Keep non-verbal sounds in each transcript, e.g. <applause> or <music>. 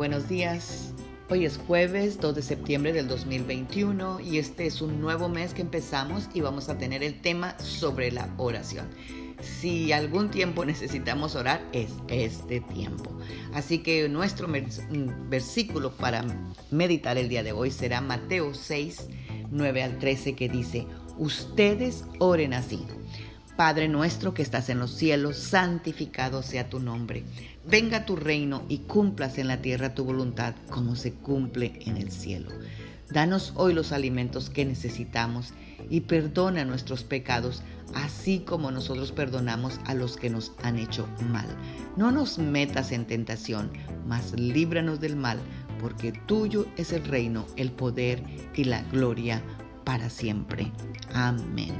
buenos días. Hoy es jueves 2 de septiembre del 2021 y este es un nuevo mes que empezamos y vamos a tener el tema sobre la oración. Si algún tiempo <laughs> necesitamos orar, es este tiempo. Así que nuestro versículo para meditar el día de hoy será Mateo 6, 9 al 13 que dice, ustedes oren así. Padre nuestro que estás en los cielos, santificado sea tu nombre. Venga tu reino y cumplas en la tierra tu voluntad como se cumple en el cielo. Danos hoy los alimentos que necesitamos y perdona nuestros pecados, así como nosotros perdonamos a los que nos han hecho mal. No nos metas en tentación, mas líbranos del mal, porque tuyo es el reino, el poder y la gloria para siempre. Amén.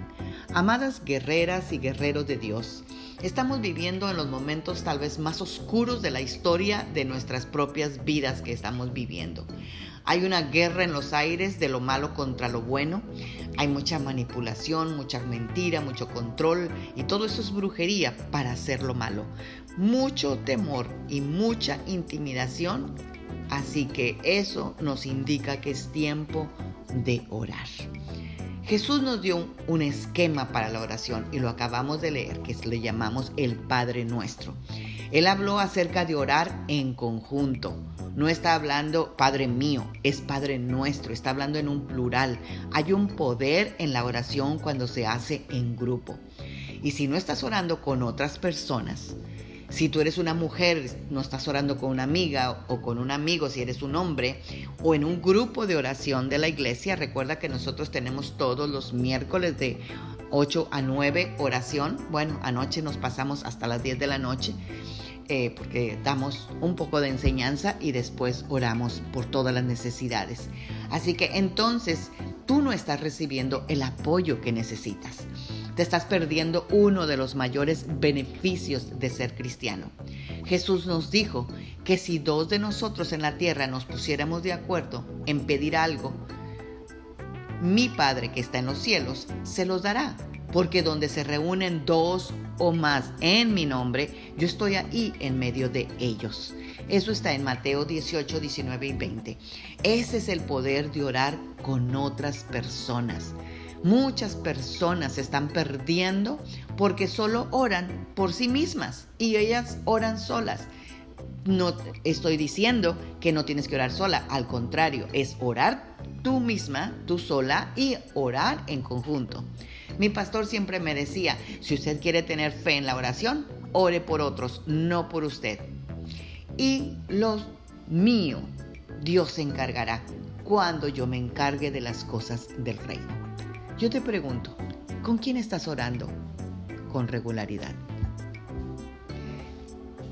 Amadas guerreras y guerreros de Dios, estamos viviendo en los momentos tal vez más oscuros de la historia de nuestras propias vidas que estamos viviendo. Hay una guerra en los aires de lo malo contra lo bueno. Hay mucha manipulación, mucha mentira, mucho control y todo eso es brujería para hacer lo malo. Mucho temor y mucha intimidación. Así que eso nos indica que es tiempo de orar. Jesús nos dio un esquema para la oración y lo acabamos de leer, que le llamamos el Padre Nuestro. Él habló acerca de orar en conjunto. No está hablando Padre mío, es Padre nuestro, está hablando en un plural. Hay un poder en la oración cuando se hace en grupo. Y si no estás orando con otras personas, si tú eres una mujer, no estás orando con una amiga o con un amigo, si eres un hombre, o en un grupo de oración de la iglesia, recuerda que nosotros tenemos todos los miércoles de 8 a 9 oración. Bueno, anoche nos pasamos hasta las 10 de la noche. Eh, porque damos un poco de enseñanza y después oramos por todas las necesidades. Así que entonces tú no estás recibiendo el apoyo que necesitas te estás perdiendo uno de los mayores beneficios de ser cristiano. Jesús nos dijo que si dos de nosotros en la tierra nos pusiéramos de acuerdo en pedir algo, mi Padre que está en los cielos se los dará, porque donde se reúnen dos o más en mi nombre, yo estoy ahí en medio de ellos. Eso está en Mateo 18, 19 y 20. Ese es el poder de orar con otras personas. Muchas personas se están perdiendo porque solo oran por sí mismas y ellas oran solas. No estoy diciendo que no tienes que orar sola, al contrario, es orar tú misma, tú sola y orar en conjunto. Mi pastor siempre me decía, si usted quiere tener fe en la oración, ore por otros, no por usted. Y lo mío, Dios se encargará cuando yo me encargue de las cosas del reino. Yo te pregunto, ¿con quién estás orando con regularidad?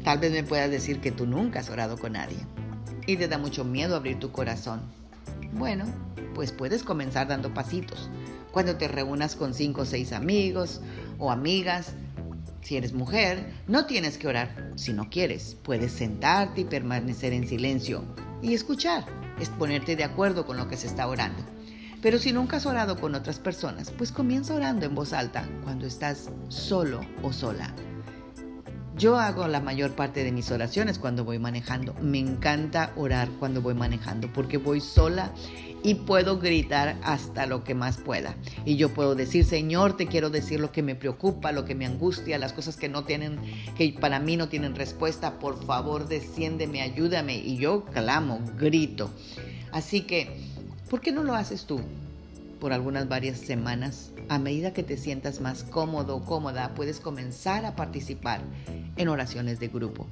Tal vez me puedas decir que tú nunca has orado con nadie y te da mucho miedo abrir tu corazón. Bueno, pues puedes comenzar dando pasitos. Cuando te reúnas con cinco o seis amigos o amigas, si eres mujer, no tienes que orar. Si no quieres, puedes sentarte y permanecer en silencio y escuchar, es ponerte de acuerdo con lo que se está orando. Pero si nunca has orado con otras personas, pues comienza orando en voz alta cuando estás solo o sola. Yo hago la mayor parte de mis oraciones cuando voy manejando. Me encanta orar cuando voy manejando porque voy sola y puedo gritar hasta lo que más pueda. Y yo puedo decir, Señor, te quiero decir lo que me preocupa, lo que me angustia, las cosas que no tienen, que para mí no tienen respuesta. Por favor, desciéndeme, ayúdame. Y yo clamo, grito. Así que ¿Por qué no lo haces tú? Por algunas varias semanas, a medida que te sientas más cómodo o cómoda, puedes comenzar a participar en oraciones de grupo.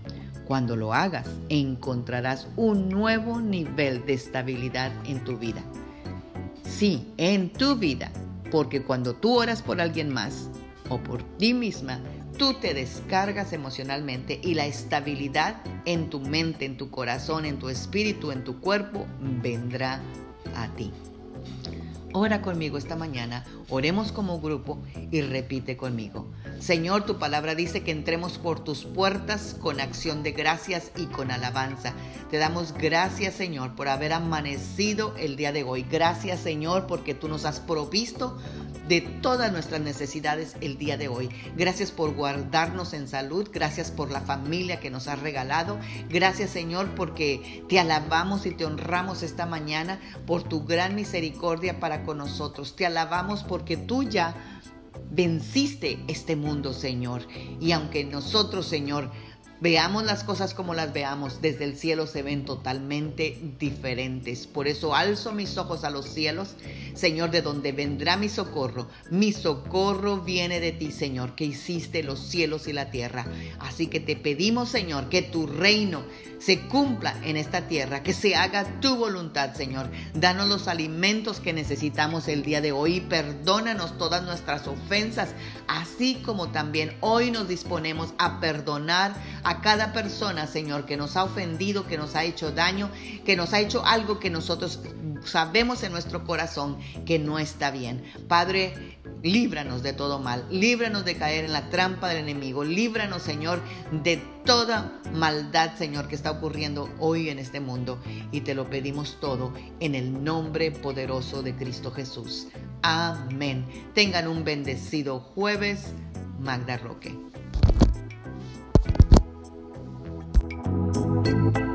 Cuando lo hagas, encontrarás un nuevo nivel de estabilidad en tu vida. Sí, en tu vida, porque cuando tú oras por alguien más o por ti misma, tú te descargas emocionalmente y la estabilidad en tu mente, en tu corazón, en tu espíritu, en tu cuerpo vendrá a ti. Ora conmigo esta mañana, oremos como grupo y repite conmigo. Señor, tu palabra dice que entremos por tus puertas con acción de gracias y con alabanza. Te damos gracias, Señor, por haber amanecido el día de hoy. Gracias, Señor, porque tú nos has provisto de todas nuestras necesidades el día de hoy. Gracias por guardarnos en salud, gracias por la familia que nos has regalado. Gracias Señor porque te alabamos y te honramos esta mañana por tu gran misericordia para con nosotros. Te alabamos porque tú ya venciste este mundo, Señor. Y aunque nosotros, Señor, Veamos las cosas como las veamos, desde el cielo se ven totalmente diferentes. Por eso alzo mis ojos a los cielos, Señor, de donde vendrá mi socorro. Mi socorro viene de ti, Señor, que hiciste los cielos y la tierra. Así que te pedimos, Señor, que tu reino se cumpla en esta tierra, que se haga tu voluntad, Señor. Danos los alimentos que necesitamos el día de hoy y perdónanos todas nuestras ofensas, así como también hoy nos disponemos a perdonar a cada persona, Señor, que nos ha ofendido, que nos ha hecho daño, que nos ha hecho algo que nosotros sabemos en nuestro corazón que no está bien. Padre, líbranos de todo mal, líbranos de caer en la trampa del enemigo, líbranos, Señor, de toda maldad, Señor, que está ocurriendo hoy en este mundo. Y te lo pedimos todo en el nombre poderoso de Cristo Jesús. Amén. Tengan un bendecido jueves. Magda Roque. Thank you.